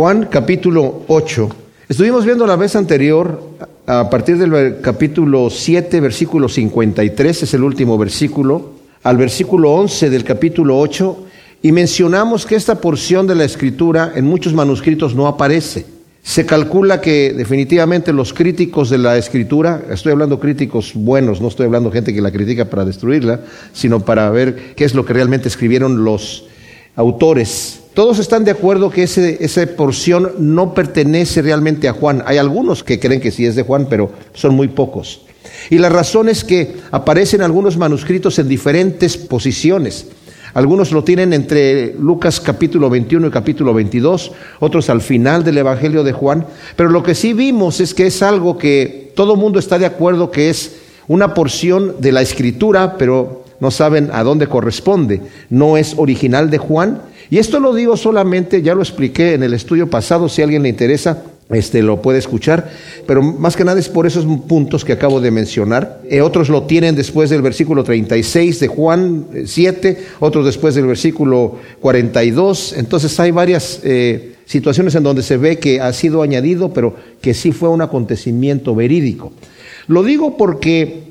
Juan capítulo 8. Estuvimos viendo la vez anterior, a partir del capítulo 7, versículo 53, es el último versículo, al versículo 11 del capítulo 8, y mencionamos que esta porción de la escritura en muchos manuscritos no aparece. Se calcula que definitivamente los críticos de la escritura, estoy hablando críticos buenos, no estoy hablando gente que la critica para destruirla, sino para ver qué es lo que realmente escribieron los autores. Todos están de acuerdo que ese, esa porción no pertenece realmente a Juan. Hay algunos que creen que sí es de Juan, pero son muy pocos. Y la razón es que aparecen algunos manuscritos en diferentes posiciones. Algunos lo tienen entre Lucas capítulo 21 y capítulo 22, otros al final del Evangelio de Juan, pero lo que sí vimos es que es algo que todo mundo está de acuerdo que es una porción de la escritura, pero no saben a dónde corresponde. No es original de Juan. Y esto lo digo solamente, ya lo expliqué en el estudio pasado, si a alguien le interesa, este lo puede escuchar, pero más que nada es por esos puntos que acabo de mencionar. Eh, otros lo tienen después del versículo 36 de Juan 7, eh, otros después del versículo 42. Entonces hay varias eh, situaciones en donde se ve que ha sido añadido, pero que sí fue un acontecimiento verídico. Lo digo porque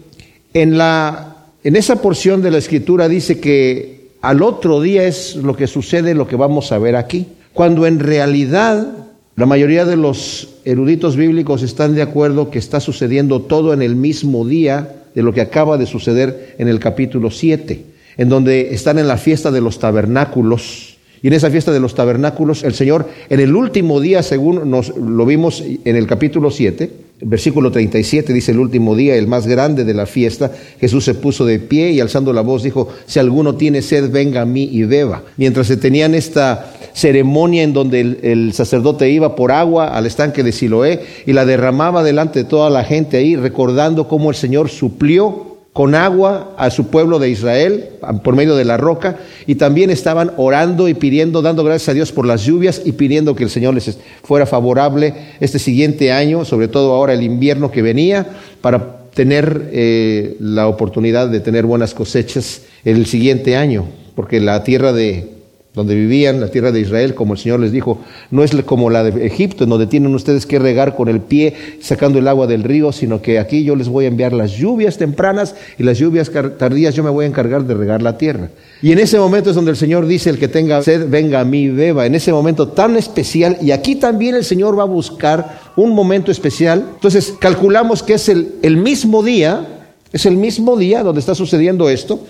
en, la, en esa porción de la escritura dice que al otro día es lo que sucede, lo que vamos a ver aquí, cuando en realidad la mayoría de los eruditos bíblicos están de acuerdo que está sucediendo todo en el mismo día de lo que acaba de suceder en el capítulo 7, en donde están en la fiesta de los tabernáculos. Y en esa fiesta de los tabernáculos, el Señor, en el último día, según nos lo vimos en el capítulo 7, versículo 37 dice, el último día, el más grande de la fiesta, Jesús se puso de pie y alzando la voz dijo, si alguno tiene sed, venga a mí y beba. Mientras se tenían esta ceremonia en donde el, sacerdote iba por agua al estanque de Siloé y la derramaba delante de toda la gente ahí, recordando cómo el Señor suplió con agua a su pueblo de Israel por medio de la roca y también estaban orando y pidiendo, dando gracias a Dios por las lluvias y pidiendo que el Señor les fuera favorable este siguiente año, sobre todo ahora el invierno que venía, para tener eh, la oportunidad de tener buenas cosechas el siguiente año, porque la tierra de donde vivían, la tierra de Israel, como el Señor les dijo, no es como la de Egipto, en donde tienen ustedes que regar con el pie sacando el agua del río, sino que aquí yo les voy a enviar las lluvias tempranas y las lluvias tardías yo me voy a encargar de regar la tierra. Y en ese momento es donde el Señor dice, el que tenga sed, venga a mí, beba, en ese momento tan especial, y aquí también el Señor va a buscar un momento especial. Entonces calculamos que es el, el mismo día, es el mismo día donde está sucediendo esto.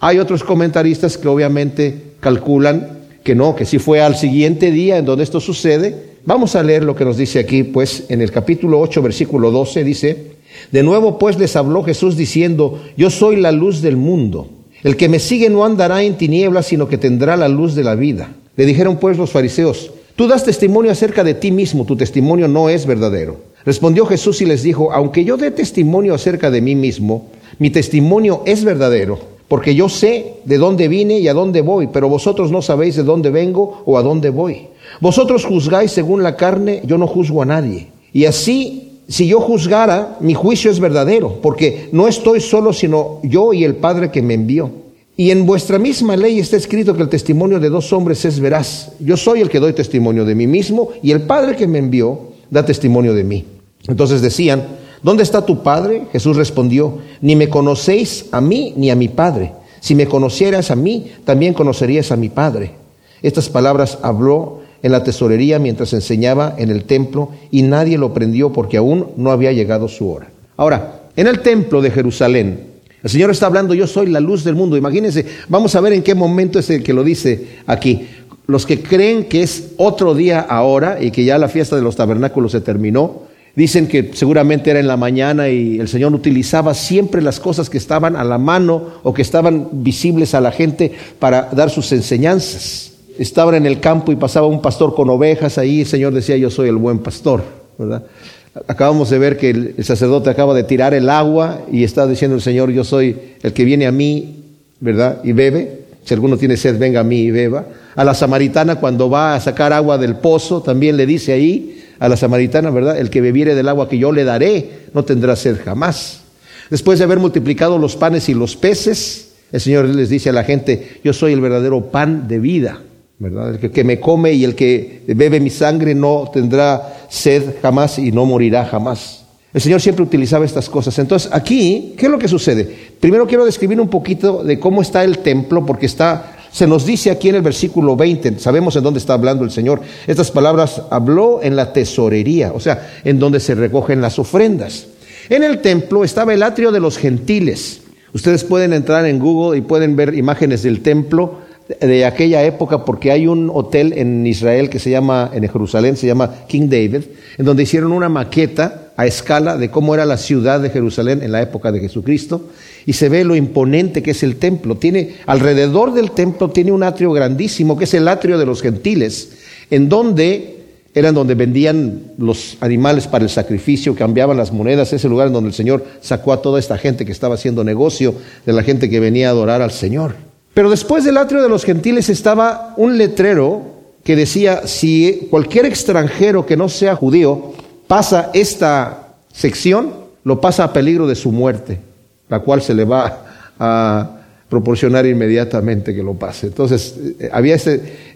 Hay otros comentaristas que obviamente calculan que no, que si fue al siguiente día en donde esto sucede. Vamos a leer lo que nos dice aquí, pues en el capítulo 8, versículo 12 dice, de nuevo pues les habló Jesús diciendo, yo soy la luz del mundo. El que me sigue no andará en tinieblas, sino que tendrá la luz de la vida. Le dijeron pues los fariseos, tú das testimonio acerca de ti mismo, tu testimonio no es verdadero. Respondió Jesús y les dijo, aunque yo dé testimonio acerca de mí mismo, mi testimonio es verdadero porque yo sé de dónde vine y a dónde voy, pero vosotros no sabéis de dónde vengo o a dónde voy. Vosotros juzgáis según la carne, yo no juzgo a nadie. Y así, si yo juzgara, mi juicio es verdadero, porque no estoy solo, sino yo y el Padre que me envió. Y en vuestra misma ley está escrito que el testimonio de dos hombres es veraz. Yo soy el que doy testimonio de mí mismo y el Padre que me envió da testimonio de mí. Entonces decían, ¿Dónde está tu Padre? Jesús respondió, ni me conocéis a mí ni a mi Padre. Si me conocieras a mí, también conocerías a mi Padre. Estas palabras habló en la tesorería mientras enseñaba en el templo y nadie lo prendió porque aún no había llegado su hora. Ahora, en el templo de Jerusalén, el Señor está hablando, yo soy la luz del mundo. Imagínense, vamos a ver en qué momento es el que lo dice aquí. Los que creen que es otro día ahora y que ya la fiesta de los tabernáculos se terminó, Dicen que seguramente era en la mañana y el Señor utilizaba siempre las cosas que estaban a la mano o que estaban visibles a la gente para dar sus enseñanzas. Estaban en el campo y pasaba un pastor con ovejas ahí, el Señor decía, yo soy el buen pastor, ¿verdad? Acabamos de ver que el sacerdote acaba de tirar el agua y está diciendo el Señor, yo soy el que viene a mí, ¿verdad? Y bebe. Si alguno tiene sed, venga a mí y beba. A la samaritana cuando va a sacar agua del pozo, también le dice ahí, a la samaritana, ¿verdad? El que bebiere del agua que yo le daré no tendrá sed jamás. Después de haber multiplicado los panes y los peces, el Señor les dice a la gente, yo soy el verdadero pan de vida. ¿verdad? El que, que me come y el que bebe mi sangre no tendrá sed jamás y no morirá jamás. El Señor siempre utilizaba estas cosas. Entonces, aquí, ¿qué es lo que sucede? Primero quiero describir un poquito de cómo está el templo, porque está se nos dice aquí en el versículo 20, sabemos en dónde está hablando el Señor. Estas palabras habló en la tesorería, o sea, en donde se recogen las ofrendas. En el templo estaba el atrio de los gentiles. Ustedes pueden entrar en Google y pueden ver imágenes del templo de aquella época porque hay un hotel en Israel que se llama, en Jerusalén, se llama King David, en donde hicieron una maqueta a escala de cómo era la ciudad de Jerusalén en la época de Jesucristo y se ve lo imponente que es el templo. Tiene alrededor del templo tiene un atrio grandísimo que es el atrio de los gentiles, en donde eran donde vendían los animales para el sacrificio, cambiaban las monedas, ese lugar en donde el Señor sacó a toda esta gente que estaba haciendo negocio, de la gente que venía a adorar al Señor. Pero después del atrio de los gentiles estaba un letrero que decía, si cualquier extranjero que no sea judío pasa esta sección, lo pasa a peligro de su muerte la cual se le va a proporcionar inmediatamente que lo pase. Entonces, eh, había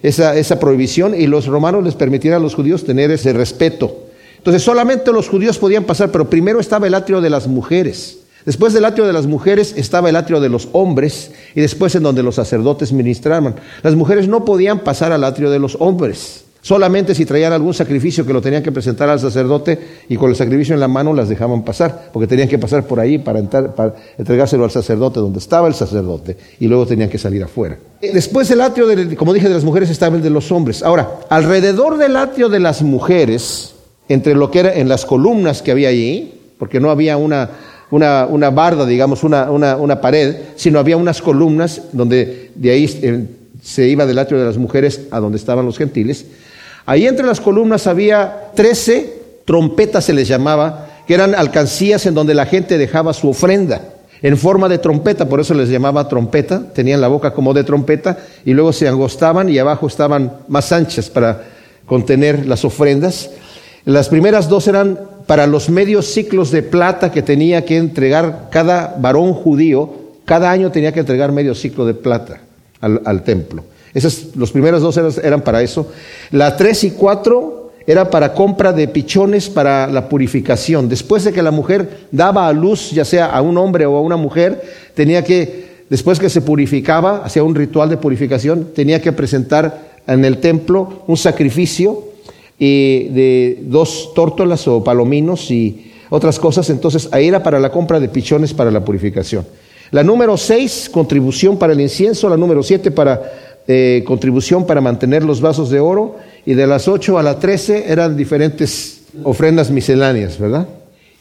esa, prohibición y los romanos les permitían a los judíos tener ese respeto. Entonces, solamente los judíos podían pasar, pero primero estaba el atrio de las mujeres. Después del atrio de las mujeres estaba el atrio de los hombres y después en donde los sacerdotes ministraban. Las mujeres no podían pasar al atrio de los hombres. Solamente si traían algún sacrificio que lo tenían que presentar al sacerdote y con el sacrificio en la mano las dejaban pasar, porque tenían que pasar por ahí para, entrar, para entregárselo al sacerdote donde estaba el sacerdote y luego tenían que salir afuera. Después el atrio, como dije, de las mujeres estaba el de los hombres. Ahora, alrededor del atrio de las mujeres, entre lo que era en las columnas que había allí, porque no había una, una, una barda, digamos, una, una, pared, sino había unas columnas donde de ahí eh, se iba del atrio de las mujeres a donde estaban los gentiles. Ahí entre las columnas había trece trompetas, se les llamaba, que eran alcancías en donde la gente dejaba su ofrenda en forma de trompeta, por eso les llamaba trompeta, tenían la boca como de trompeta y luego se angostaban y abajo estaban más anchas para contener las ofrendas. Las primeras dos eran para los medios ciclos de plata que tenía que entregar cada varón judío, cada año tenía que entregar medio ciclo de plata al, al templo. Esas, los primeros dos eran, para eso. La tres y cuatro era para compra de pichones para la purificación. Después de que la mujer daba a luz, ya sea a un hombre o a una mujer, tenía que, después que se purificaba, hacía un ritual de purificación, tenía que presentar en el templo un sacrificio de dos tórtolas o palominos y otras cosas. Entonces ahí era para la compra de pichones para la purificación. La número seis, contribución para el incienso. La número siete, para contribución para mantener los vasos de oro y de las 8 a las 13 eran diferentes ofrendas misceláneas, ¿verdad?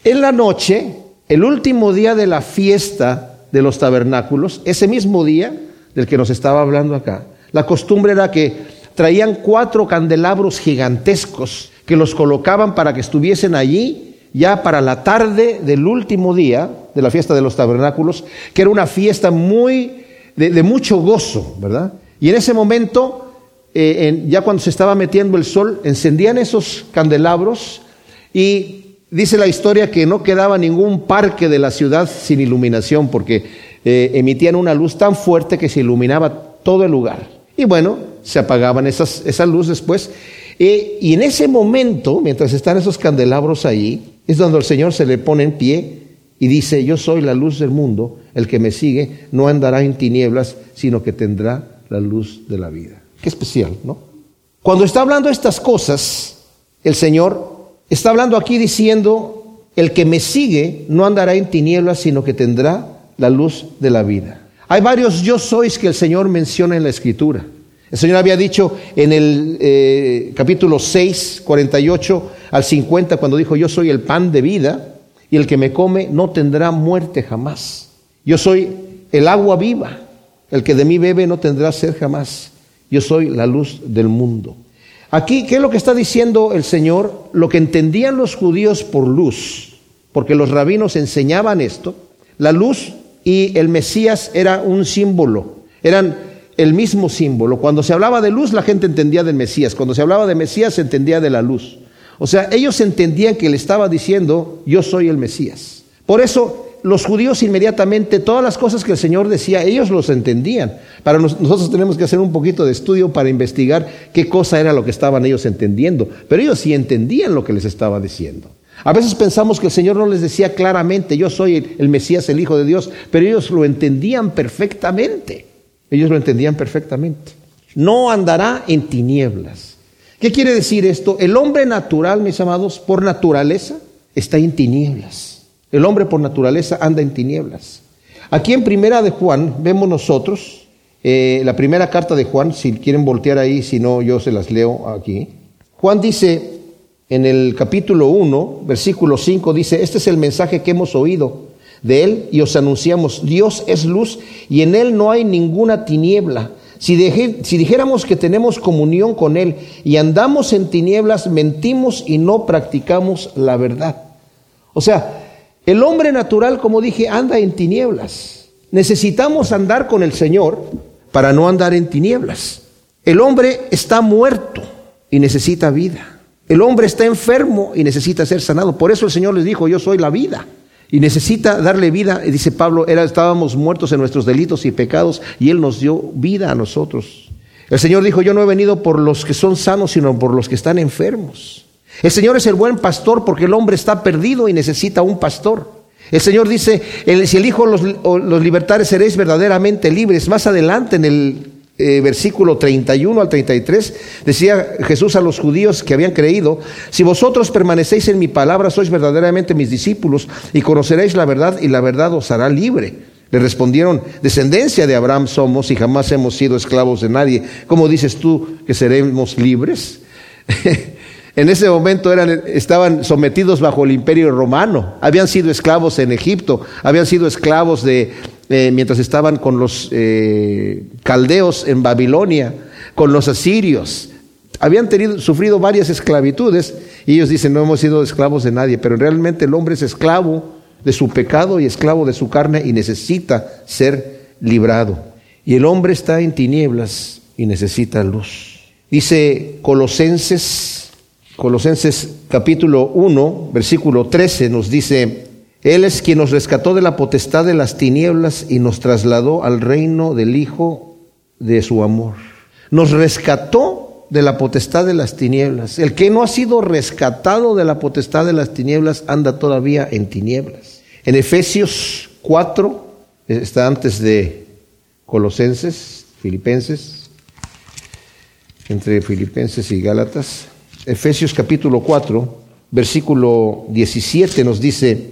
En la noche, el último día de la fiesta de los tabernáculos, ese mismo día del que nos estaba hablando acá, la costumbre era que traían cuatro candelabros gigantescos que los colocaban para que estuviesen allí ya para la tarde del último día de la fiesta de los tabernáculos, que era una fiesta muy de mucho gozo, ¿verdad? Y en ese momento, eh, ya cuando se estaba metiendo el sol, encendían esos candelabros y dice la historia que no quedaba ningún parque de la ciudad sin iluminación porque eh, emitían una luz tan fuerte que se iluminaba todo el lugar. Y bueno, se apagaban esas, esa luz después. Eh, y en ese momento, mientras están esos candelabros ahí, es donde el Señor se le pone en pie y dice, yo soy la luz del mundo, el que me sigue no andará en tinieblas, sino que tendrá la luz de la vida. Qué especial, ¿no? Cuando está hablando estas cosas, el Señor está hablando aquí diciendo, el que me sigue no andará en tinieblas, sino que tendrá la luz de la vida. Hay varios yo sois que el Señor menciona en la Escritura. El Señor había dicho en el eh, capítulo 6, 48 al 50, cuando dijo, yo soy el pan de vida, y el que me come no tendrá muerte jamás. Yo soy el agua viva. El que de mí bebe no tendrá sed jamás. Yo soy la luz del mundo. Aquí, ¿qué es lo que está diciendo el Señor? Lo que entendían los judíos por luz, porque los rabinos enseñaban esto. La luz y el Mesías era un símbolo, eran el mismo símbolo. Cuando se hablaba de luz, la gente entendía del Mesías. Cuando se hablaba de Mesías, se entendía de la luz. O sea, ellos entendían que le estaba diciendo, yo soy el Mesías. Por eso los judíos inmediatamente, todas las cosas que el Señor decía, ellos los entendían. Para nosotros tenemos que hacer un poquito de estudio para investigar qué cosa era lo que estaban ellos entendiendo. Pero ellos sí entendían lo que les estaba diciendo. A veces pensamos que el Señor no les decía claramente, yo soy el Mesías, el Hijo de Dios, pero ellos lo entendían perfectamente. Ellos lo entendían perfectamente. No andará en tinieblas. ¿Qué quiere decir esto? El hombre natural, mis amados, por naturaleza, está en tinieblas. El hombre por naturaleza anda en tinieblas. Aquí en Primera de Juan vemos nosotros, eh, la primera carta de Juan, si quieren voltear ahí, si no, yo se las leo aquí. Juan dice en el capítulo 1, versículo 5, dice, este es el mensaje que hemos oído de él y os anunciamos, Dios es luz y en él no hay ninguna tiniebla. Si, si, dijéramos que tenemos comunión con Él y andamos en tinieblas, mentimos y no practicamos la verdad. O sea, el hombre natural, como dije, anda en tinieblas. Necesitamos andar con el Señor para no andar en tinieblas. El hombre está muerto y necesita vida. El hombre está enfermo y necesita ser sanado. Por eso el Señor les dijo, yo soy la vida. Y necesita darle vida, dice Pablo, estábamos muertos en nuestros delitos y pecados y Él nos dio vida a nosotros. El Señor dijo, yo no he venido por los que son sanos, sino por los que están enfermos. El Señor es el buen pastor porque el hombre está perdido y necesita un pastor. El Señor dice, si el Hijo los, los seréis verdaderamente libres. Más adelante en el eh, versículo 31 al 33, decía Jesús a los judíos que habían creído, si vosotros permanecéis en mi palabra, sois verdaderamente mis discípulos y conoceréis la verdad y la verdad os hará libre. Le respondieron, descendencia de Abraham somos y jamás hemos sido esclavos de nadie. ¿Cómo dices tú que seremos libres? en ese momento eran, estaban sometidos bajo el imperio romano, habían sido esclavos en Egipto, habían sido esclavos de, eh, mientras estaban con los eh, caldeos en Babilonia, con los asirios. Habían tenido, sufrido varias esclavitudes y ellos dicen, no hemos sido esclavos de nadie, pero realmente el hombre es esclavo de su pecado y esclavo de su carne y necesita ser librado. Y el hombre está en tinieblas y necesita luz. Dice Colosenses, Colosenses capítulo 1, versículo 13 nos dice, él es quien nos rescató de la potestad de las tinieblas y nos trasladó al reino del Hijo de su amor. Nos rescató de la potestad de las tinieblas. El que no ha sido rescatado de la potestad de las tinieblas anda todavía en tinieblas. En Efesios 4, está antes de Colosenses, Filipenses, entre Filipenses y Gálatas. Efesios capítulo 4, versículo 17 nos dice,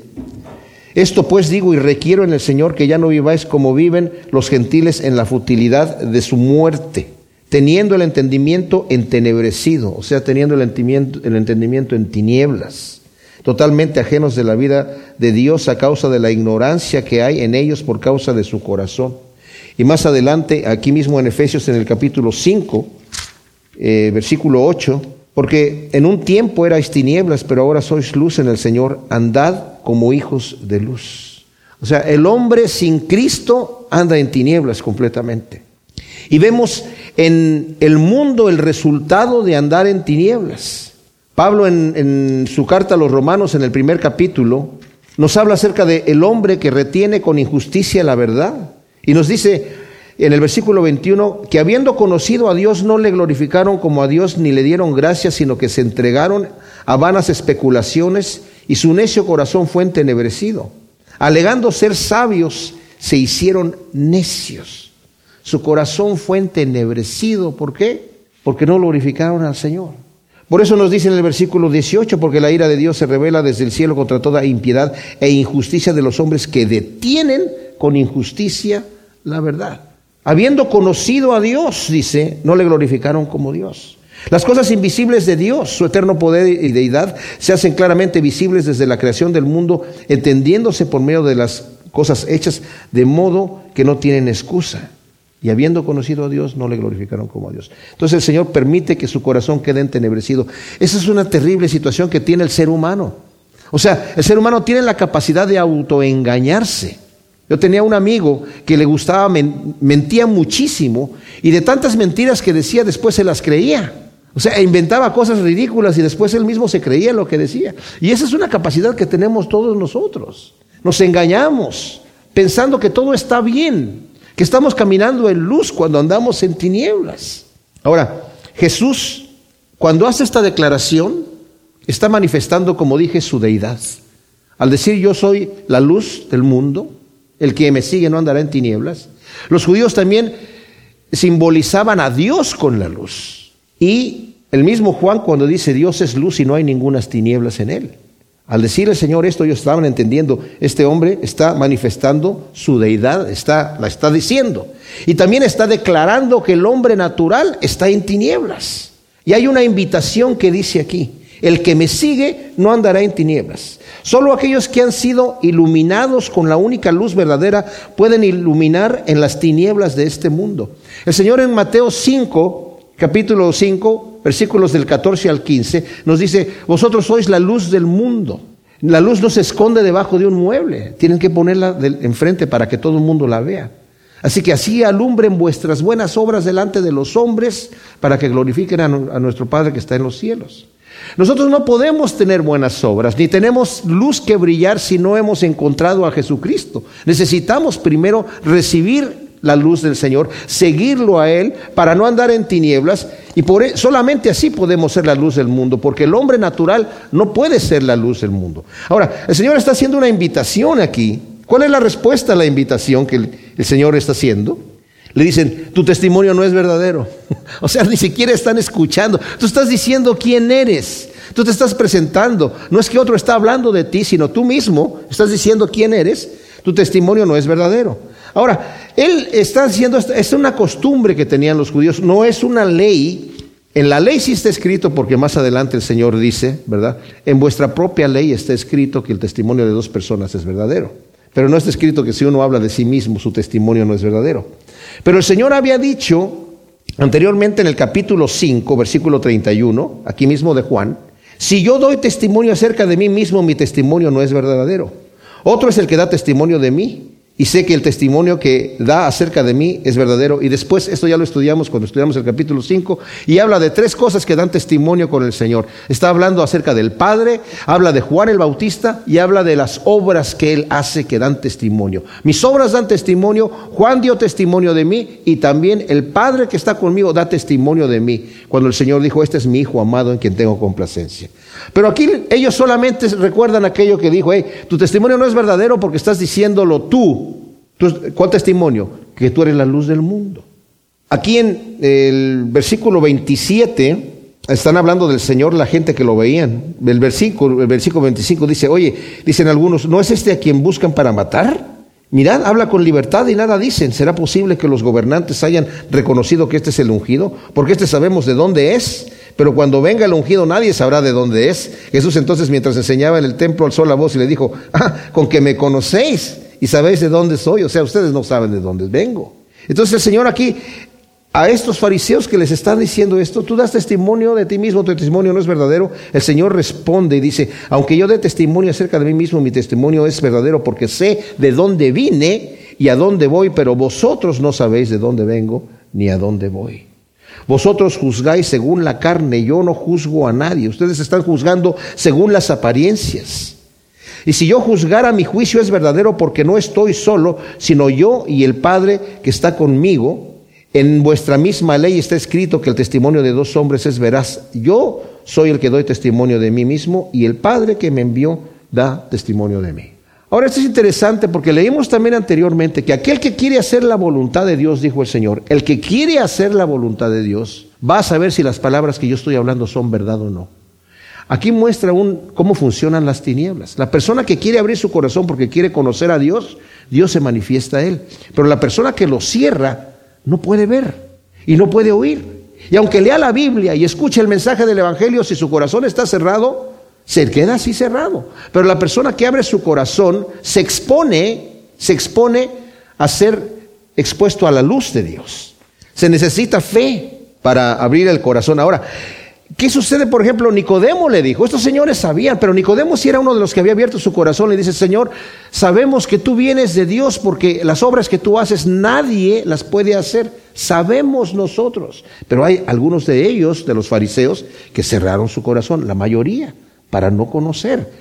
esto pues digo y requiero en el Señor que ya no viváis como viven los gentiles en la futilidad de su muerte, teniendo el entendimiento entenebrecido, o sea, teniendo el entendimiento, el entendimiento en tinieblas, totalmente ajenos de la vida de Dios a causa de la ignorancia que hay en ellos por causa de su corazón. Y más adelante, aquí mismo en Efesios en el capítulo 5, eh, versículo 8, porque en un tiempo erais tinieblas, pero ahora sois luz en el Señor, andad como hijos de luz. O sea, el hombre sin Cristo anda en tinieblas completamente. Y vemos en el mundo el resultado de andar en tinieblas. Pablo en, su carta a los romanos en el primer capítulo nos habla acerca de el hombre que retiene con injusticia la verdad. Y nos dice en el versículo 21 que habiendo conocido a Dios no le glorificaron como a Dios ni le dieron gracias, sino que se entregaron a vanas especulaciones y su necio corazón fue entenebrecido. Alegando ser sabios, se hicieron necios. Su corazón fue entenebrecido. ¿Por qué? Porque no glorificaron al Señor. Por eso nos dice en el versículo 18, porque la ira de Dios se revela desde el cielo contra toda impiedad e injusticia de los hombres que detienen con injusticia la verdad. Habiendo conocido a Dios, dice, no le glorificaron como Dios. Las cosas invisibles de Dios, su eterno poder y deidad, se hacen claramente visibles desde la creación del mundo, entendiéndose por medio de las cosas hechas, de modo que no tienen excusa. Y habiendo conocido a Dios, no le glorificaron como a Dios. Entonces el Señor permite que su corazón quede entenebrecido. Esa es una terrible situación que tiene el ser humano. O sea, el ser humano tiene la capacidad de autoengañarse. Yo tenía un amigo que le gustaba, mentía muchísimo y de tantas mentiras que decía después se las creía. O sea, inventaba cosas ridículas y después él mismo se creía lo que decía. Y esa es una capacidad que tenemos todos nosotros. Nos engañamos pensando que todo está bien, que estamos caminando en luz cuando andamos en tinieblas. Ahora, Jesús, cuando hace esta declaración, está manifestando, como dije, su deidad. Al decir yo soy la luz del mundo, el que me sigue no andará en tinieblas. Los judíos también simbolizaban a Dios con la luz. Y el mismo Juan cuando dice Dios es luz y no hay ninguna tinieblas en él. Al decir el Señor esto, ellos estaban entendiendo, este hombre está manifestando su deidad, está, la está diciendo. Y también está declarando que el hombre natural está en tinieblas. Y hay una invitación que dice aquí, el que me sigue no andará en tinieblas. Solo aquellos que han sido iluminados con la única luz verdadera pueden iluminar en las tinieblas de este mundo. El Señor en Mateo 5, capítulo 5, versículos del 14 al 15, nos dice, vosotros sois la luz del mundo. La luz no se esconde debajo de un mueble, tienen que ponerla enfrente para que todo el mundo la vea. Así que así alumbren vuestras buenas obras delante de los hombres para que glorifiquen a nuestro Padre que está en los cielos. Nosotros no podemos tener buenas obras, ni tenemos luz que brillar si no hemos encontrado a Jesucristo. Necesitamos primero recibir la luz del Señor, seguirlo a Él para no andar en tinieblas y por e, solamente así podemos ser la luz del mundo, porque el hombre natural no puede ser la luz del mundo. Ahora, el Señor está haciendo una invitación aquí. ¿Cuál es la respuesta a la invitación que el Señor está haciendo? Le dicen, tu testimonio no es verdadero. o sea, ni siquiera están escuchando. Tú estás diciendo quién eres. Tú te estás presentando. No es que otro está hablando de ti, sino tú mismo estás diciendo quién eres. Tu testimonio no es verdadero. Ahora, él está diciendo, es una costumbre que tenían los judíos, no es una ley. En la ley sí está escrito, porque más adelante el Señor dice, ¿verdad? En vuestra propia ley está escrito que el testimonio de dos personas es verdadero. Pero no está escrito que si uno habla de sí mismo, su testimonio no es verdadero. Pero el Señor había dicho anteriormente en el capítulo 5, versículo 31, aquí mismo de Juan, si yo doy testimonio acerca de mí mismo, mi testimonio no es verdadero. Otro es el que da testimonio de mí, y sé que el testimonio que da acerca de mí es verdadero. Y después, esto ya lo estudiamos cuando estudiamos el capítulo 5, y habla de tres cosas que dan testimonio con el Señor. Está hablando acerca del Padre, habla de Juan el Bautista y habla de las obras que Él hace que dan testimonio. Mis obras dan testimonio, Juan dio testimonio de mí y también el Padre que está conmigo da testimonio de mí. Cuando el Señor dijo, este es mi Hijo amado en quien tengo complacencia. Pero aquí ellos solamente recuerdan aquello que dijo, hey, tu testimonio no es verdadero porque estás diciéndolo tú. ¿Cuál testimonio? Que tú eres la luz del mundo. Aquí en el versículo 27 están hablando del Señor la gente que lo veían. El versículo, el versículo 25 dice, oye, dicen algunos, ¿no es este a quien buscan para matar? Mirad, habla con libertad y nada dicen. ¿Será posible que los gobernantes hayan reconocido que este es el ungido? Porque este sabemos de dónde es pero cuando venga el ungido nadie sabrá de dónde es. Jesús entonces mientras enseñaba en el templo alzó la voz y le dijo, ah, con que me conocéis y sabéis de dónde soy, o sea, ustedes no saben de dónde vengo. Entonces el Señor aquí a estos fariseos que les están diciendo esto, tú das testimonio de ti mismo, tu testimonio no es verdadero. El Señor responde y dice, aunque yo dé testimonio acerca de mí mismo, mi testimonio es verdadero porque sé de dónde vine y a dónde voy, pero vosotros no sabéis de dónde vengo ni a dónde voy. Vosotros juzgáis según la carne, yo no juzgo a nadie. Ustedes están juzgando según las apariencias. Y si yo juzgara, mi juicio es verdadero porque no estoy solo, sino yo y el Padre que está conmigo. En vuestra misma ley está escrito que el testimonio de dos hombres es veraz. Yo soy el que doy testimonio de mí mismo y el Padre que me envió da testimonio de mí. Ahora, esto es interesante porque leímos también anteriormente que aquel que quiere hacer la voluntad de Dios, dijo el Señor, el que quiere hacer la voluntad de Dios, va a saber si las palabras que yo estoy hablando son verdad o no. Aquí muestra un, cómo funcionan las tinieblas. La persona que quiere abrir su corazón porque quiere conocer a Dios, Dios se manifiesta a él. Pero la persona que lo cierra no puede ver y no puede oír. Y aunque lea la Biblia y escuche el mensaje del Evangelio, si su corazón está cerrado, se queda así cerrado. Pero la persona que abre su corazón se expone, se expone a ser expuesto a la luz de Dios. Se necesita fe para abrir el corazón. Ahora, ¿qué sucede? Por ejemplo, Nicodemo le dijo, estos señores sabían, pero Nicodemo sí era uno de los que había abierto su corazón. Le dice, Señor, sabemos que tú vienes de Dios porque las obras que tú haces nadie las puede hacer. Sabemos nosotros. Pero hay algunos de ellos, de los fariseos, que cerraron su corazón, la mayoría para no conocer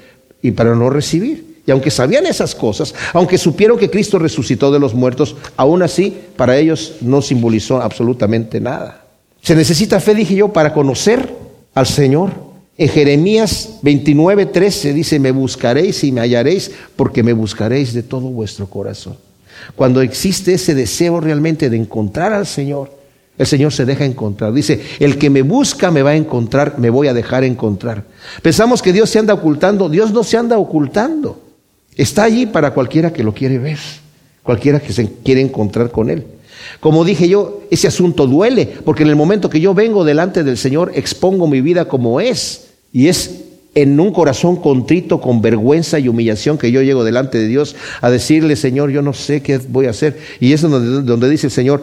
y para no recibir. Y aunque sabían esas cosas, aunque supieron que Cristo resucitó de los muertos, aún así para ellos no simbolizó absolutamente nada. Se necesita fe, dije yo, para conocer al Señor. En Jeremías 29, 13 dice, me buscaréis y me hallaréis porque me buscaréis de todo vuestro corazón. Cuando existe ese deseo realmente de encontrar al Señor, el Señor se deja encontrar. Dice, el que me busca me va a encontrar, me voy a dejar encontrar. Pensamos que Dios se anda ocultando. Dios no se anda ocultando. Está allí para cualquiera que lo quiere ver, cualquiera que se quiere encontrar con Él. Como dije yo, ese asunto duele, porque en el momento que yo vengo delante del Señor, expongo mi vida como es. Y es en un corazón contrito, con vergüenza y humillación, que yo llego delante de Dios a decirle, Señor, yo no sé qué voy a hacer. Y es donde, dice el Señor,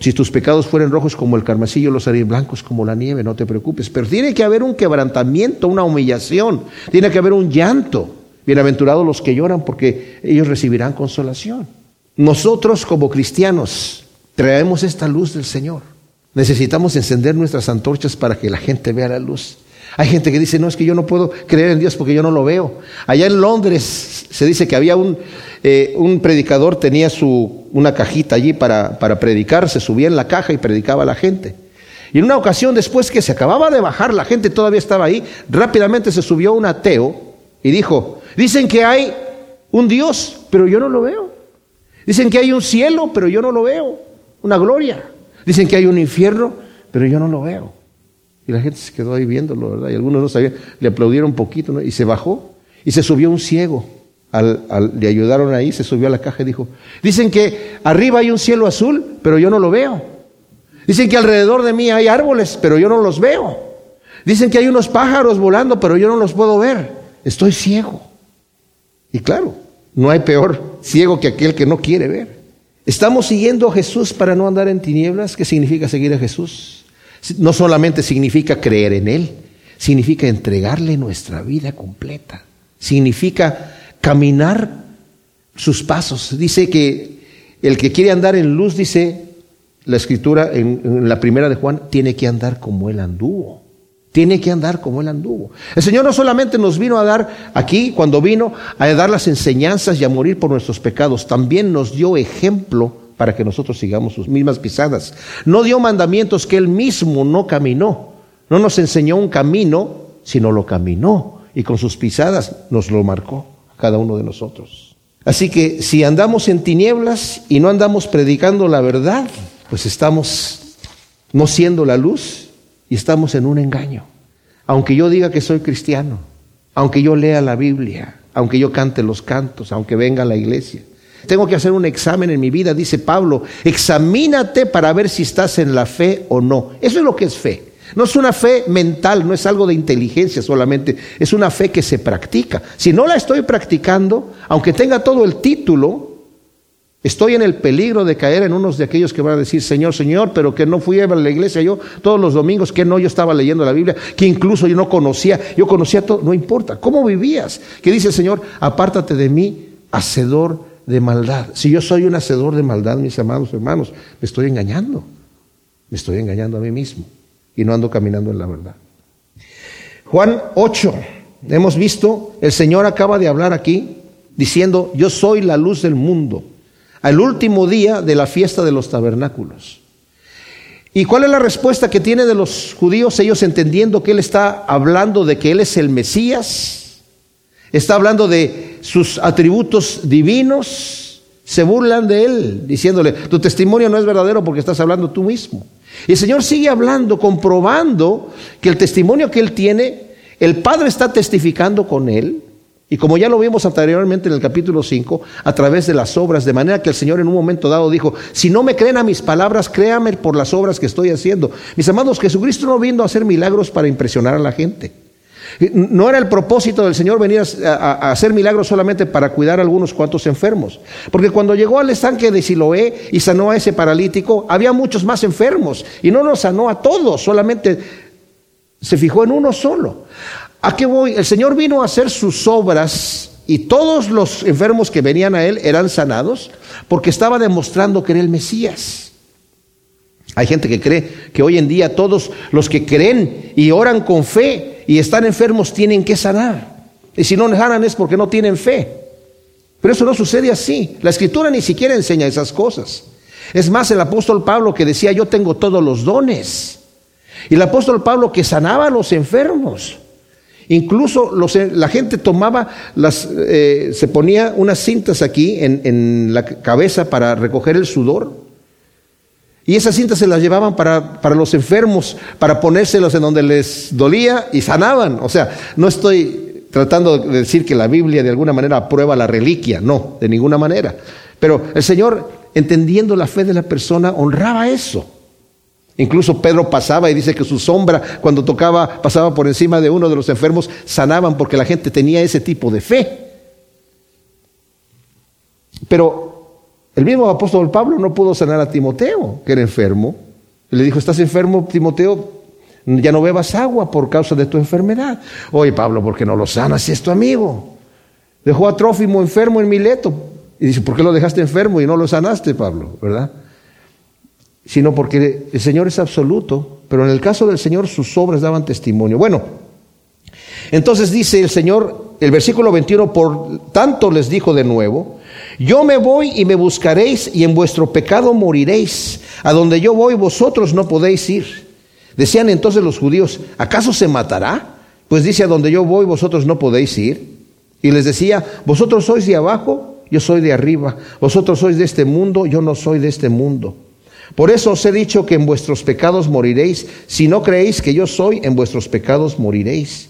si tus pecados fueren rojos como el carmacillo, los haré blancos como la nieve, no te preocupes. Pero tiene que haber un quebrantamiento, una humillación, tiene que haber un llanto. Bienaventurados los que lloran porque ellos recibirán consolación. Nosotros como cristianos traemos esta luz del Señor. Necesitamos encender nuestras antorchas para que la gente vea la luz. Hay gente que dice, no, es que yo no puedo creer en Dios porque yo no lo veo. Allá en Londres se dice que había un, eh, un predicador, tenía su, una cajita allí para, para predicar, se subía en la caja y predicaba a la gente. Y en una ocasión, después que se acababa de bajar, la gente todavía estaba ahí, rápidamente se subió un ateo y dijo, dicen que hay un Dios, pero yo no lo veo. Dicen que hay un cielo, pero yo no lo veo. Una gloria. Dicen que hay un infierno, pero yo no lo veo. Y la gente se quedó ahí viéndolo, ¿verdad? Y algunos no sabían, le aplaudieron un poquito, ¿no? Y se bajó y se subió un ciego. Le ayudaron ahí, se subió a la caja y dijo, dicen que arriba hay un cielo azul, pero yo no lo veo. Dicen que alrededor de mí hay árboles, pero yo no los veo. Dicen que hay unos pájaros volando, pero yo no los puedo ver. Estoy ciego. Y claro, no hay peor ciego que aquel que no quiere ver. ¿Estamos siguiendo a Jesús para no andar en tinieblas? ¿Qué significa seguir a Jesús? No solamente significa creer en Él, significa entregarle nuestra vida completa. Significa caminar sus pasos. Dice que el que quiere andar en luz, dice la escritura en, la primera de Juan, tiene que andar como Él anduvo. Tiene que andar como Él anduvo. El Señor no solamente nos vino a dar aquí, cuando vino a dar las enseñanzas y a morir por nuestros pecados, también nos dio ejemplo para que nosotros sigamos sus mismas pisadas. No dio mandamientos que él mismo no caminó. No nos enseñó un camino, sino lo caminó. Y con sus pisadas nos lo marcó a cada uno de nosotros. Así que si andamos en tinieblas y no andamos predicando la verdad, pues estamos no siendo la luz y estamos en un engaño. Aunque yo diga que soy cristiano, aunque yo lea la Biblia, aunque yo cante los cantos, aunque venga a la iglesia, tengo que hacer un examen en mi vida, dice Pablo. Examínate para ver si estás en la fe o no. Eso es lo que es fe. No es una fe mental, no es algo de inteligencia solamente, es una fe que se practica. Si no la estoy practicando, aunque tenga todo el título, estoy en el peligro de caer en unos de aquellos que van a decir, Señor, Señor, pero que no fui a la iglesia yo todos los domingos, que no, yo estaba leyendo la Biblia, que incluso yo no conocía, yo conocía todo, no importa, ¿cómo vivías? Que dice el Señor, apártate de mí, hacedor de maldad. Si yo soy un hacedor de maldad, mis amados hermanos, me estoy engañando. Me estoy engañando a mí mismo y no ando caminando en la verdad. Juan 8, hemos visto, el Señor acaba de hablar aquí diciendo, yo soy la luz del mundo, al último día de la fiesta de los tabernáculos. ¿Y cuál es la respuesta que tiene de los judíos? Ellos entendiendo que Él está hablando de que Él es el Mesías, está hablando de sus atributos divinos, se burlan de él, diciéndole, tu testimonio no es verdadero porque estás hablando tú mismo. Y el Señor sigue hablando, comprobando que el testimonio que él tiene, el Padre está testificando con él, y como ya lo vimos anteriormente en el capítulo 5, a través de las obras, de manera que el Señor en un momento dado dijo, si no me creen a mis palabras, créame por las obras que estoy haciendo. Mis amados, Jesucristo no vino a hacer milagros para impresionar a la gente. No era el propósito del Señor venir a, hacer milagros solamente para cuidar a algunos cuantos enfermos. Porque cuando llegó al estanque de Siloé y sanó a ese paralítico, había muchos más enfermos. Y no nos sanó a todos, solamente se fijó en uno solo. ¿A qué voy? El Señor vino a hacer sus obras y todos los enfermos que venían a Él eran sanados porque estaba demostrando que era el Mesías. Hay gente que cree que hoy en día todos los que creen y oran con fe y están enfermos tienen que sanar. Y si no sanan es porque no tienen fe. Pero eso no sucede así. La escritura ni siquiera enseña esas cosas. Es más, el apóstol Pablo que decía, yo tengo todos los dones. Y el apóstol Pablo que sanaba a los enfermos. Incluso la gente tomaba las, eh, se ponía unas cintas aquí en, en, la cabeza para recoger el sudor. Y esas cintas se las llevaban para, para los enfermos, para ponérselas en donde les dolía y sanaban. O sea, no estoy tratando de decir que la Biblia de alguna manera aprueba la reliquia, no, de ninguna manera. Pero el Señor, entendiendo la fe de la persona, honraba eso. Incluso Pedro pasaba y dice que su sombra, cuando tocaba, pasaba por encima de uno de los enfermos, sanaban porque la gente tenía ese tipo de fe. Pero el mismo apóstol Pablo no pudo sanar a Timoteo, que era enfermo. Le dijo, estás enfermo, Timoteo, ya no bebas agua por causa de tu enfermedad. Oye, Pablo, ¿por qué no lo sanas si es tu amigo? Dejó a Trófimo enfermo en Mileto. Y dice, ¿por qué lo dejaste enfermo y no lo sanaste, Pablo? ¿Verdad? Sino porque el Señor es absoluto, pero en el caso del Señor sus obras daban testimonio. Bueno, entonces dice el Señor, el versículo 21, por tanto les dijo de nuevo, yo me voy y me buscaréis y en vuestro pecado moriréis, a donde yo voy vosotros no podéis ir. Decían entonces los judíos, ¿acaso se matará? Pues dice, a donde yo voy vosotros no podéis ir. Y les decía, vosotros sois de abajo, yo soy de arriba, vosotros sois de este mundo, yo no soy de este mundo. Por eso os he dicho que en vuestros pecados moriréis. Si no creéis que yo soy, en vuestros pecados moriréis.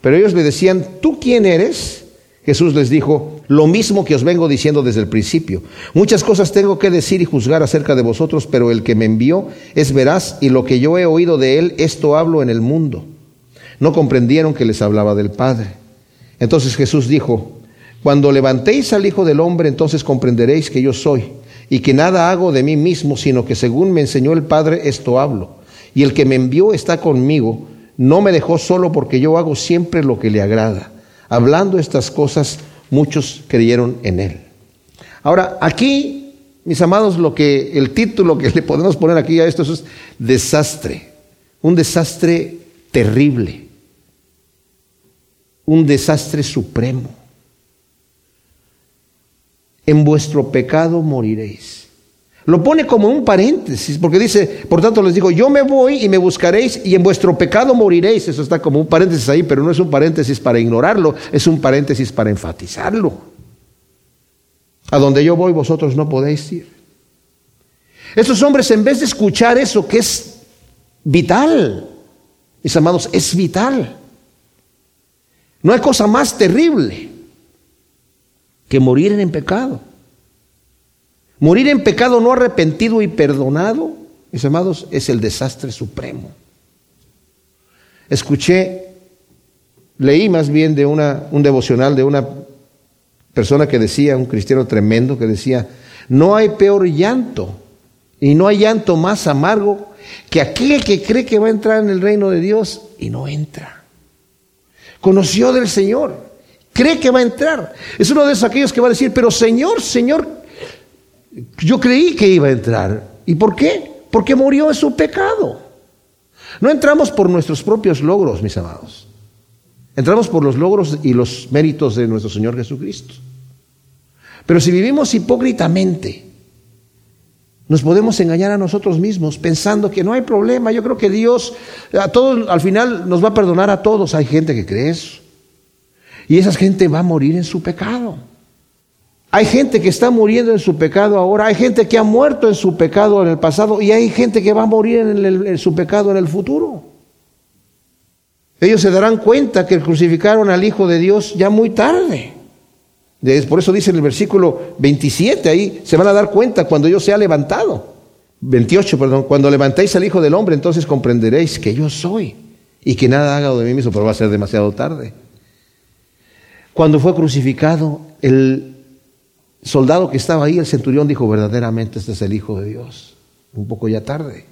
Pero ellos le decían, ¿tú quién eres? Jesús les dijo, lo mismo que os vengo diciendo desde el principio. Muchas cosas tengo que decir y juzgar acerca de vosotros, pero el que me envió es veraz y lo que yo he oído de él, esto hablo en el mundo. No comprendieron que les hablaba del Padre. Entonces Jesús dijo, cuando levantéis al Hijo del Hombre, entonces comprenderéis que yo soy y que nada hago de mí mismo, sino que según me enseñó el Padre, esto hablo. Y el que me envió está conmigo, no me dejó solo porque yo hago siempre lo que le agrada. Hablando estas cosas, muchos creyeron en él. Ahora, aquí, mis amados, lo que el título que le podemos poner aquí a esto es desastre. Un desastre terrible. Un desastre supremo en vuestro pecado moriréis. Lo pone como un paréntesis, porque dice, por tanto les digo, yo me voy y me buscaréis y en vuestro pecado moriréis. Eso está como un paréntesis ahí, pero no es un paréntesis para ignorarlo, es un paréntesis para enfatizarlo. A donde yo voy vosotros no podéis ir. Estos hombres en vez de escuchar eso que es vital, mis amados, es vital. No hay cosa más terrible que morir en pecado. Morir en pecado no arrepentido y perdonado, mis amados, es el desastre supremo. Escuché, leí más bien de una, un devocional de una persona que decía, un cristiano tremendo, que decía, no hay peor llanto y no hay llanto más amargo que aquel que cree que va a entrar en el reino de Dios y no entra. Conoció del Señor, cree que va a entrar. Es uno de esos aquellos que va a decir, pero Señor, Señor, yo creí que iba a entrar. ¿Y por qué? Porque murió en su pecado. No entramos por nuestros propios logros, mis amados. Entramos por los logros y los méritos de nuestro Señor Jesucristo. Pero si vivimos hipócritamente, nos podemos engañar a nosotros mismos pensando que no hay problema. Yo creo que Dios a todos al final nos va a perdonar a todos. Hay gente que cree eso. Y esa gente va a morir en su pecado. Hay gente que está muriendo en su pecado ahora, hay gente que ha muerto en su pecado en el pasado y hay gente que va a morir en, su pecado en el futuro. Ellos se darán cuenta que crucificaron al Hijo de Dios ya muy tarde. Por eso dice en el versículo 27, ahí se van a dar cuenta cuando yo sea levantado. 28, perdón, cuando levantéis al Hijo del Hombre, entonces comprenderéis que yo soy y que nada haga de mí mismo, pero va a ser demasiado tarde. Cuando fue crucificado, el soldado que estaba ahí, el centurión, dijo, verdaderamente este es el Hijo de Dios. Un poco ya tarde.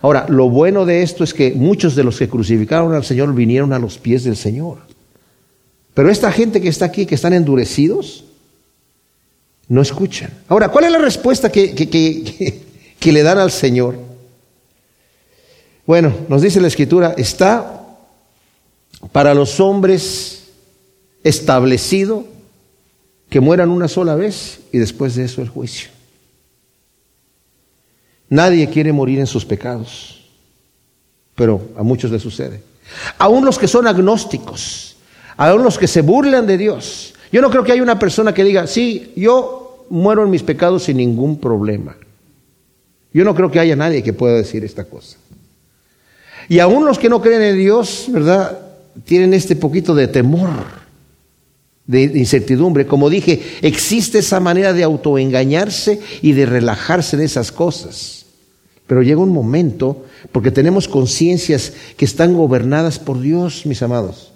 Ahora, lo bueno de esto es que muchos de los que crucificaron al Señor vinieron a los pies del Señor. Pero esta gente que está aquí, que están endurecidos, no escuchan. Ahora, ¿cuál es la respuesta que, que le dan al Señor? Bueno, nos dice la Escritura, está para los hombres establecido que mueran una sola vez y después de eso el juicio. Nadie quiere morir en sus pecados, pero a muchos les sucede. Aún los que son agnósticos, aún los que se burlan de Dios. Yo no creo que haya una persona que diga, sí, yo muero en mis pecados sin ningún problema. Yo no creo que haya nadie que pueda decir esta cosa. Y aún los que no creen en Dios, ¿verdad? Tienen este poquito de temor, de incertidumbre. Como dije, existe esa manera de autoengañarse y de relajarse en esas cosas. Pero llega un momento, porque tenemos conciencias que están gobernadas por Dios, mis amados.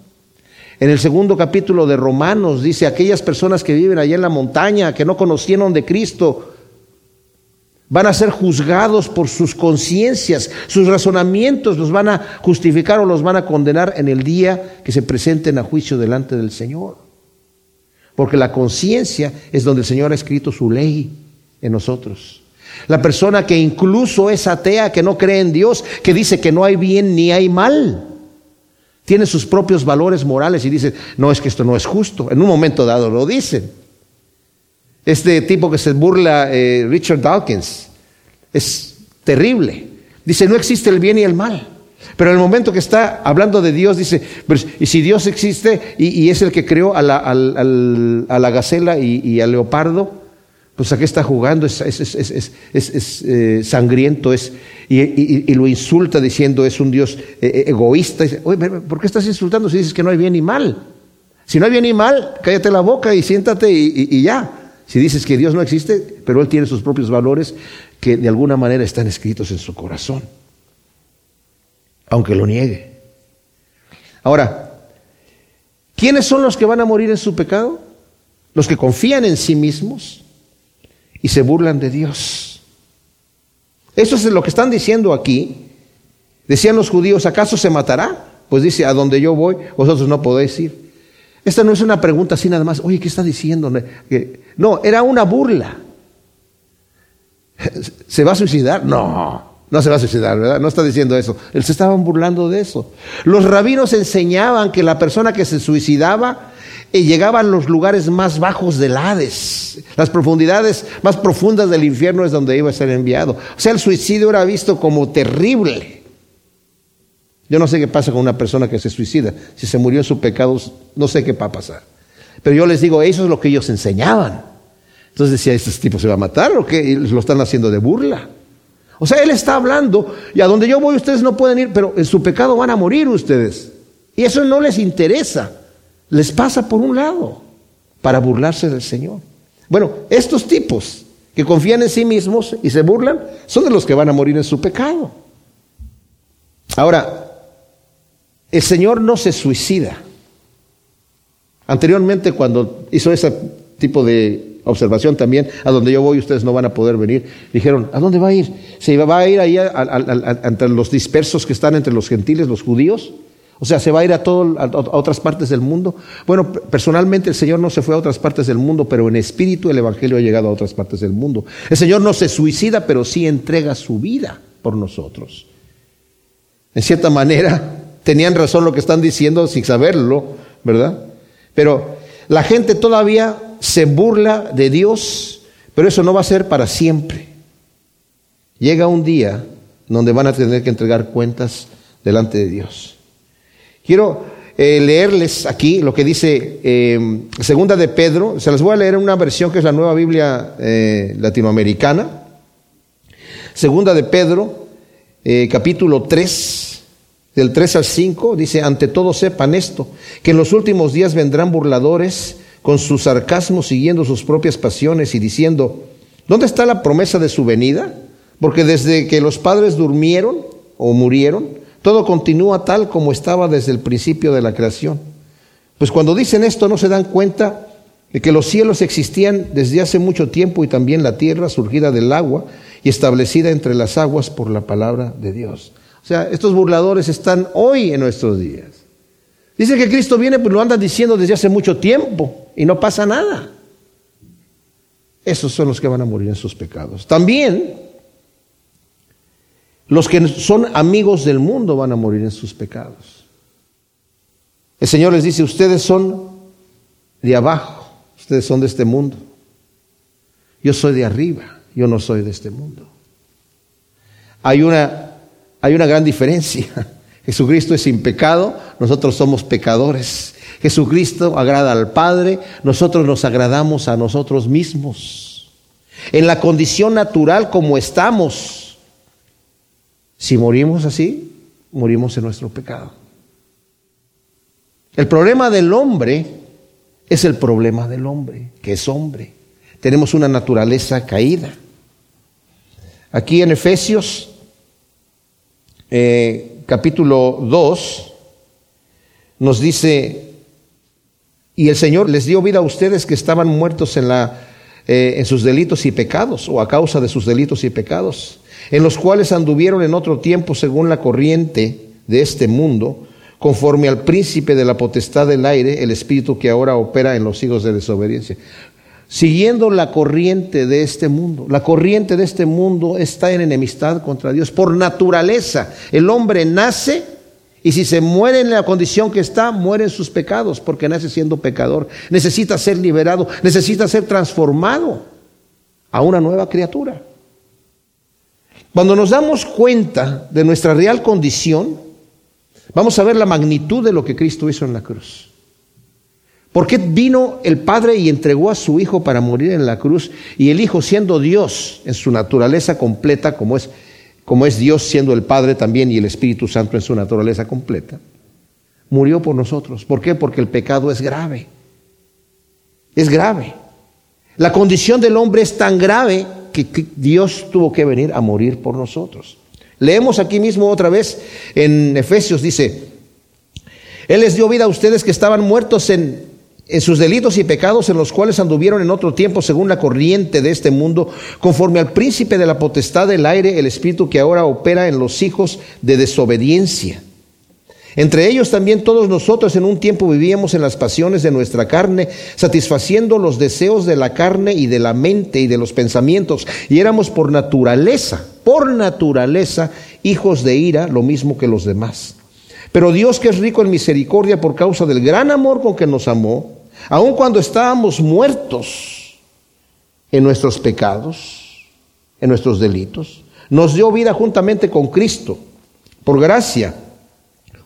En el segundo capítulo de Romanos dice, aquellas personas que viven allá en la montaña, que no conocieron de Cristo, Van a ser juzgados por sus conciencias, sus razonamientos los van a justificar o los van a condenar en el día que se presenten a juicio delante del Señor. Porque la conciencia es donde el Señor ha escrito su ley en nosotros. La persona que incluso es atea, que no cree en Dios, que dice que no hay bien ni hay mal, tiene sus propios valores morales y dice, no es que esto no es justo. En un momento dado lo dicen. Este tipo que se burla, eh, Richard Dawkins, es terrible. Dice, no existe el bien y el mal. Pero en el momento que está hablando de Dios, dice, y si Dios existe y, es el que creó a la, a la gacela y, al leopardo, pues aquí está jugando, es, eh, sangriento, es, y, lo insulta diciendo es un Dios eh, egoísta. Dice, Oye, ¿por qué estás insultando si dices que no hay bien y mal? Si no hay bien y mal, cállate la boca y siéntate y ya. Si dices que Dios no existe, pero Él tiene sus propios valores que de alguna manera están escritos en su corazón, aunque lo niegue. Ahora, ¿quiénes son los que van a morir en su pecado? Los que confían en sí mismos y se burlan de Dios. Eso es lo que están diciendo aquí. Decían los judíos, ¿acaso se matará? Pues dice, a donde yo voy, vosotros no podéis ir. Esta no es una pregunta así nada más, oye, ¿qué está diciendo? No, era una burla. ¿Se va a suicidar? No, no se va a suicidar, ¿verdad? No está diciendo eso. Él se estaban burlando de eso. Los rabinos enseñaban que la persona que se suicidaba eh, llegaba a los lugares más bajos del Hades. Las profundidades más profundas del infierno es donde iba a ser enviado. O sea, el suicidio era visto como terrible. Yo no sé qué pasa con una persona que se suicida. Si se murió en sus pecados, no sé qué va a pasar. Pero yo les digo, eso es lo que ellos enseñaban. Entonces decía, ¿este tipo se va a matar o qué? lo están haciendo de burla. O sea, él está hablando y a donde yo voy ustedes no pueden ir, pero en su pecado van a morir ustedes. Y eso no les interesa. Les pasa por un lado para burlarse del Señor. Bueno, estos tipos que confían en sí mismos y se burlan son de los que van a morir en su pecado. Ahora, el Señor no se suicida. Anteriormente, cuando hizo ese tipo de observación también, a donde yo voy ustedes no van a poder venir, dijeron, ¿a dónde va a ir? ¿Se va a ir ahí entre los dispersos que están entre los gentiles, los judíos? O sea, ¿se va a ir a, a otras partes del mundo? Bueno, personalmente el Señor no se fue a otras partes del mundo, pero en espíritu el Evangelio ha llegado a otras partes del mundo. El Señor no se suicida, pero sí entrega su vida por nosotros. En cierta manera, tenían razón lo que están diciendo sin saberlo, ¿verdad? Pero la gente todavía se burla de Dios, pero eso no va a ser para siempre. Llega un día donde van a tener que entregar cuentas delante de Dios. Quiero eh, leerles aquí lo que dice eh, Segunda de Pedro. Se las voy a leer en una versión que es la nueva Biblia eh, latinoamericana. Segunda de Pedro, capítulo 3 del 3 al 5, dice, ante todo sepan esto, que en los últimos días vendrán burladores con su sarcasmo siguiendo sus propias pasiones y diciendo, ¿dónde está la promesa de su venida? Porque desde que los padres durmieron o murieron, todo continúa tal como estaba desde el principio de la creación. Pues cuando dicen esto no se dan cuenta de que los cielos existían desde hace mucho tiempo y también la tierra surgida del agua y establecida entre las aguas por la palabra de Dios. O sea, estos burladores están hoy en nuestros días. Dice que Cristo viene, pues lo andan diciendo desde hace mucho tiempo y no pasa nada. Esos son los que van a morir en sus pecados. También los que son amigos del mundo van a morir en sus pecados. El Señor les dice, ustedes son de abajo, ustedes son de este mundo. Yo soy de arriba, yo no soy de este mundo. Hay una, hay una gran diferencia. Jesucristo es sin pecado, nosotros somos pecadores. Jesucristo agrada al Padre, nosotros nos agradamos a nosotros mismos. En la condición natural como estamos, si morimos así, morimos en nuestro pecado. El problema del hombre es el problema del hombre, que es hombre. Tenemos una naturaleza caída. Aquí en Efesios eh, capítulo 2 nos dice, y el Señor les dio vida a ustedes que estaban muertos en, la, eh, en sus delitos y pecados, o a causa de sus delitos y pecados, en los cuales anduvieron en otro tiempo según la corriente de este mundo, conforme al príncipe de la potestad del aire, el espíritu que ahora opera en los hijos de desobediencia siguiendo la corriente de este mundo. La corriente de este mundo está en enemistad contra Dios. Por naturaleza, el hombre nace y si se muere en la condición que está, muere en sus pecados, porque nace siendo pecador. Necesita ser liberado, necesita ser transformado a una nueva criatura. Cuando nos damos cuenta de nuestra real condición, vamos a ver la magnitud de lo que Cristo hizo en la cruz. ¿Por qué vino el Padre y entregó a su Hijo para morir en la cruz? Y el Hijo siendo Dios en su naturaleza completa, como es, como es Dios siendo el Padre también y el Espíritu Santo en su naturaleza completa, murió por nosotros. ¿Por qué? Porque el pecado es grave. Es grave. La condición del hombre es tan grave que Dios tuvo que venir a morir por nosotros. Leemos aquí mismo otra vez en Efesios, dice, Él les dio vida a ustedes que estaban muertos en en sus delitos y pecados en los cuales anduvieron en otro tiempo según la corriente de este mundo, conforme al príncipe de la potestad del aire, el espíritu que ahora opera en los hijos de desobediencia. Entre ellos también todos nosotros en un tiempo vivíamos en las pasiones de nuestra carne, satisfaciendo los deseos de la carne y de la mente y de los pensamientos, y éramos por naturaleza, por naturaleza, hijos de ira, lo mismo que los demás. Pero Dios que es rico en misericordia por causa del gran amor con que nos amó, aun cuando estábamos muertos en nuestros pecados, en nuestros delitos, nos dio vida juntamente con Cristo. Por gracia,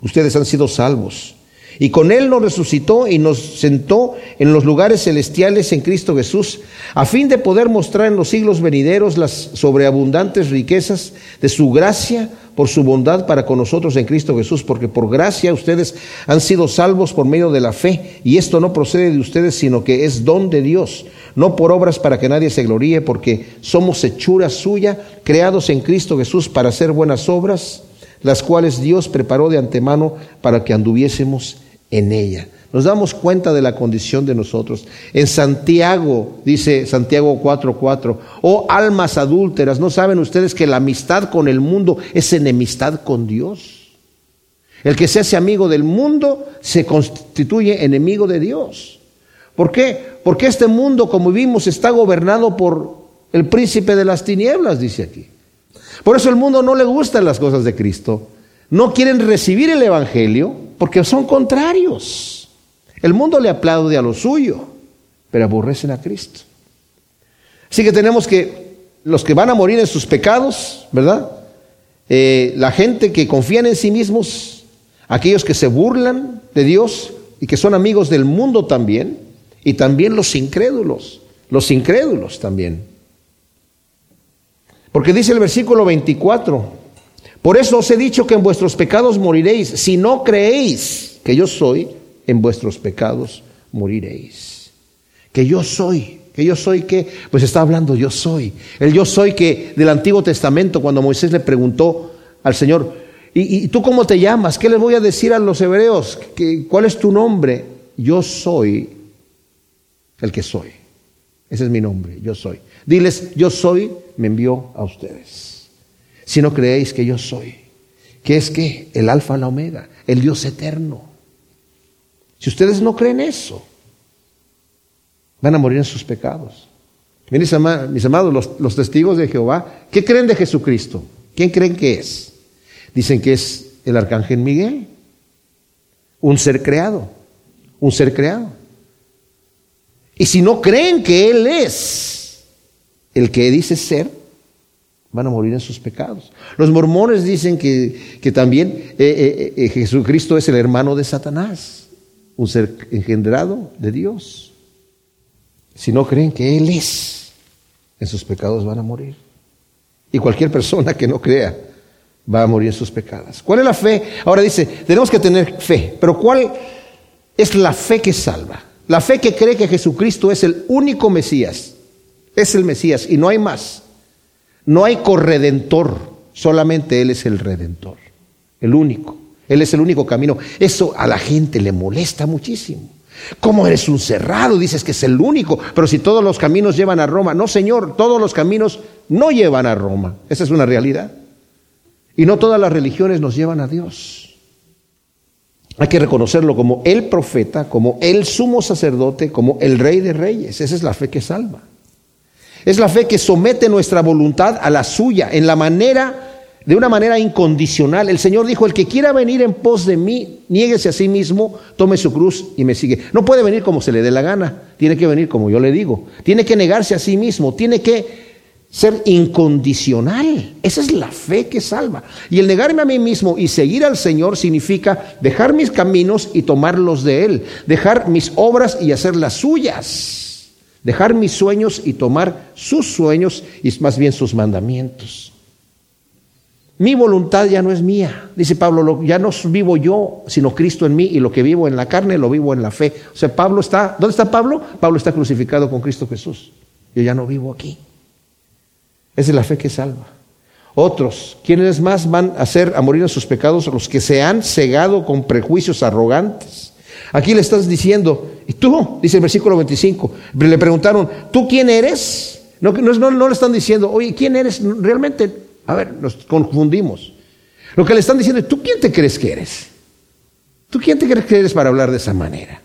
ustedes han sido salvos. Y con Él nos resucitó y nos sentó en los lugares celestiales en Cristo Jesús, a fin de poder mostrar en los siglos venideros las sobreabundantes riquezas de su gracia por su bondad para con nosotros en Cristo Jesús, porque por gracia ustedes han sido salvos por medio de la fe, y esto no procede de ustedes, sino que es don de Dios, no por obras para que nadie se gloríe, porque somos hechura suya, creados en Cristo Jesús para hacer buenas obras, las cuales Dios preparó de antemano para que anduviésemos en ella. Nos damos cuenta de la condición de nosotros. En Santiago, dice Santiago 4:4, oh almas adúlteras, ¿no saben ustedes que la amistad con el mundo es enemistad con Dios? El que se hace amigo del mundo se constituye enemigo de Dios. ¿Por qué? Porque este mundo, como vimos, está gobernado por el príncipe de las tinieblas, dice aquí. Por eso el mundo no le gustan las cosas de Cristo. No quieren recibir el Evangelio porque son contrarios. El mundo le aplaude a lo suyo, pero aborrecen a Cristo. Así que tenemos que, los que van a morir en sus pecados, ¿verdad? Eh, la gente que confían en sí mismos, aquellos que se burlan de Dios y que son amigos del mundo también, y también los incrédulos, los incrédulos también. Porque dice el versículo 24, por eso os he dicho que en vuestros pecados moriréis, si no creéis que yo soy, en vuestros pecados moriréis. Que yo soy, que yo soy que, pues está hablando yo soy. El yo soy que del Antiguo Testamento, cuando Moisés le preguntó al Señor, ¿y, tú cómo te llamas? ¿Qué les voy a decir a los hebreos? ¿Cuál es tu nombre? Yo soy el que soy. Ese es mi nombre, yo soy. Diles, yo soy, me envió a ustedes. Si no creéis que yo soy, que es que el alfa, la omega, el Dios eterno, si ustedes no creen eso, van a morir en sus pecados. Mis amados, los, testigos de Jehová, ¿qué creen de Jesucristo? ¿Quién creen que es? Dicen que es el arcángel Miguel, un ser creado, un ser creado. Y si no creen que Él es el que dice ser, van a morir en sus pecados. Los mormones dicen que, que también eh, eh, eh, Jesucristo es el hermano de Satanás, un ser engendrado de Dios. Si no creen que Él es, en sus pecados van a morir. Y cualquier persona que no crea va a morir en sus pecados. ¿Cuál es la fe? Ahora dice, tenemos que tener fe, pero ¿cuál es la fe que salva? La fe que cree que Jesucristo es el único Mesías, es el Mesías y no hay más. No hay corredentor, solamente Él es el redentor, el único. Él es el único camino. Eso a la gente le molesta muchísimo. ¿Cómo eres un cerrado? Dices que es el único, pero si todos los caminos llevan a Roma. No, Señor, todos los caminos no llevan a Roma. Esa es una realidad. Y no todas las religiones nos llevan a Dios. Hay que reconocerlo como el profeta, como el sumo sacerdote, como el rey de reyes. Esa es la fe que salva. Es la fe que somete nuestra voluntad a la suya, en la manera, de una manera incondicional. El Señor dijo, el que quiera venir en pos de mí, niéguese a sí mismo, tome su cruz y me sigue. No puede venir como se le dé la gana, tiene que venir como yo le digo. Tiene que negarse a sí mismo, tiene que ser incondicional. Esa es la fe que salva. Y el negarme a mí mismo y seguir al Señor significa dejar mis caminos y tomarlos de Él, dejar mis obras y hacer las suyas. Dejar mis sueños y tomar sus sueños y más bien sus mandamientos. Mi voluntad ya no es mía, dice Pablo, ya no vivo yo, sino Cristo en mí y lo que vivo en la carne lo vivo en la fe. O sea, Pablo está, ¿dónde está Pablo? Pablo está crucificado con Cristo Jesús. Yo ya no vivo aquí. Esa es la fe que salva. Otros, ¿quiénes más van a hacer a morir en sus pecados? Los que se han cegado con prejuicios arrogantes Aquí le estás diciendo, y tú, dice el versículo 25, le preguntaron, ¿tú quién eres? No, no le están diciendo, oye, ¿quién eres? Realmente, a ver, nos confundimos. Lo que le están diciendo es, ¿tú quién te crees que eres? ¿Tú quién te crees que eres para hablar de esa manera?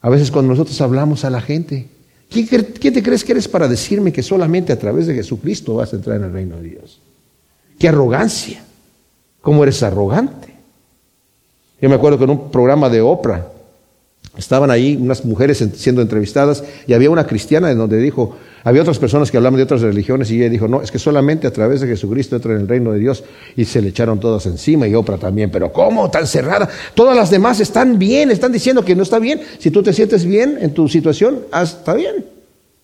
A veces cuando nosotros hablamos a la gente, ¿quién, ¿quién, te crees que eres para decirme que solamente a través de Jesucristo vas a entrar en el reino de Dios? ¡Qué arrogancia! ¿Cómo eres arrogante? Yo me acuerdo que en un programa de Oprah estaban ahí unas mujeres siendo entrevistadas y había una cristiana en donde dijo, había otras personas que hablaban de otras religiones y ella dijo, no, es que solamente a través de Jesucristo entra en el reino de Dios y se le echaron todas encima y Oprah también, pero ¿cómo tan cerrada? Todas las demás están bien, están diciendo que no está bien. Si tú te sientes bien en tu situación, está bien.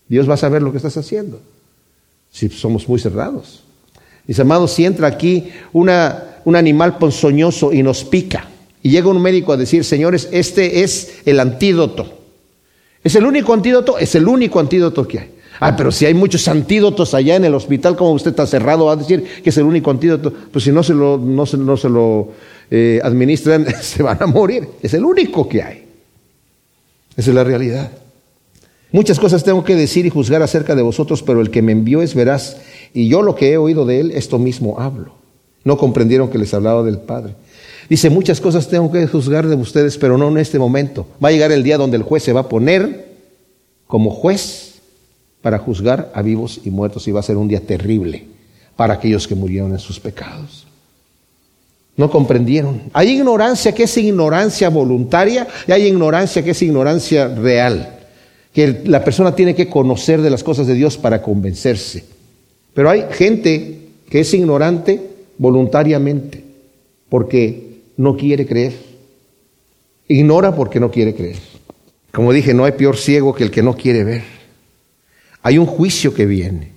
Dios va a saber lo que estás haciendo. Si somos muy cerrados. Mis amados, si entra aquí una, un animal ponzoñoso y nos pica, y llega un médico a decir, señores, este es el antídoto. ¿Es el único antídoto? Es el único antídoto que hay. Ah, pero si hay muchos antídotos allá en el hospital, como usted está cerrado, va a decir que es el único antídoto. Pues si no se lo, no se, lo eh, administran, se van a morir. Es el único que hay. Esa es la realidad. Muchas cosas tengo que decir y juzgar acerca de vosotros, pero el que me envió es veraz, y yo lo que he oído de él, esto mismo hablo. No comprendieron que les hablaba del Padre. Dice, muchas cosas tengo que juzgar de ustedes, pero no en este momento. Va a llegar el día donde el juez se va a poner como juez para juzgar a vivos y muertos y va a ser un día terrible para aquellos que murieron en sus pecados. No comprendieron. Hay ignorancia que es ignorancia voluntaria y hay ignorancia que es ignorancia real. Que la persona tiene que conocer de las cosas de Dios para convencerse. Pero hay gente que es ignorante voluntariamente porque no quiere creer. Ignora porque no quiere creer. Como dije, no hay peor ciego que el que no quiere ver. Hay un juicio que viene.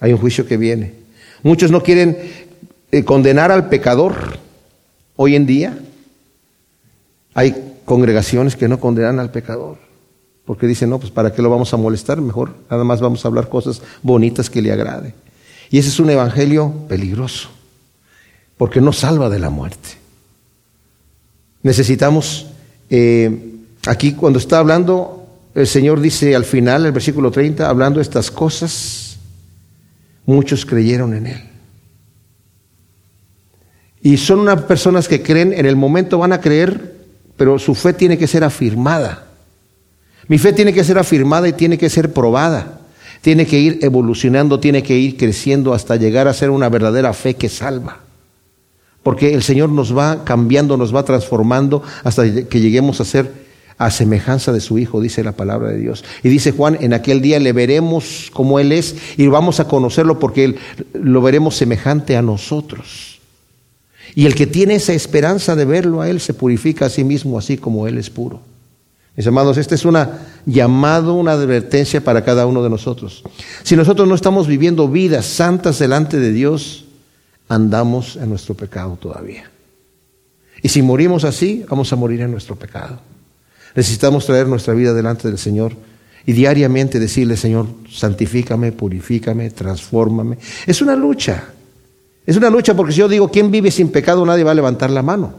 Hay un juicio que viene. Muchos no quieren eh, condenar al pecador hoy en día. Hay congregaciones que no condenan al pecador. Porque dicen, no, pues para qué lo vamos a molestar, mejor nada más vamos a hablar cosas bonitas que le agrade. Y ese es un evangelio peligroso, porque no salva de la muerte. Necesitamos, eh, aquí cuando está hablando, el Señor dice al final, el versículo 30, hablando estas cosas, muchos creyeron en Él. Y son unas personas que creen, en el momento van a creer, pero su fe tiene que ser afirmada. Mi fe tiene que ser afirmada y tiene que ser probada. Tiene que ir evolucionando, tiene que ir creciendo hasta llegar a ser una verdadera fe que salva porque el Señor nos va cambiando, nos va transformando hasta que lleguemos a ser a semejanza de su Hijo, dice la palabra de Dios. Y dice Juan, en aquel día le veremos como Él es y vamos a conocerlo porque él, lo veremos semejante a nosotros. Y el que tiene esa esperanza de verlo a Él se purifica a sí mismo así como Él es puro. Mis amados, este es una llamado, una advertencia para cada uno de nosotros. Si nosotros no estamos viviendo vidas santas delante de Dios, andamos en nuestro pecado todavía. Y si morimos así, vamos a morir en nuestro pecado. Necesitamos traer nuestra vida delante del Señor y diariamente decirle, Señor, santifícame, purifícame, transfórmame. Es una lucha. Es una lucha porque si yo digo, ¿quién vive sin pecado? Nadie va a levantar la mano.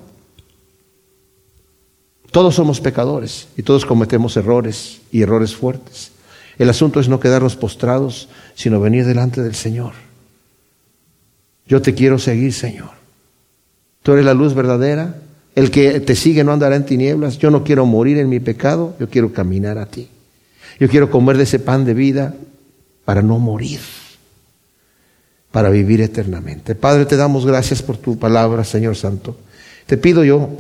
Todos somos pecadores y todos cometemos errores y errores fuertes. El asunto es no quedarnos postrados, sino venir delante del Señor. Yo te quiero seguir, Señor. Tú eres la luz verdadera. El que te sigue no andará en tinieblas. Yo no quiero morir en mi pecado, yo quiero caminar a ti. Yo quiero comer de ese pan de vida para no morir, para vivir eternamente. Padre, te damos gracias por tu palabra, Señor Santo. Te pido yo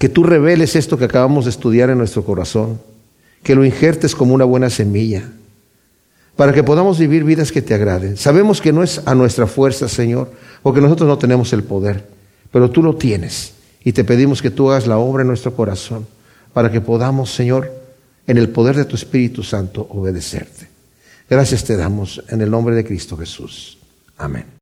que tú reveles esto que acabamos de estudiar en nuestro corazón, que lo injertes como una buena semilla, para que podamos vivir vidas que te agraden. Sabemos que no es a nuestra fuerza, Señor, porque nosotros no tenemos el poder, pero tú lo tienes y te pedimos que tú hagas la obra en nuestro corazón para que podamos, Señor, en el poder de tu Espíritu Santo, obedecerte. Gracias te damos en el nombre de Cristo Jesús. Amén.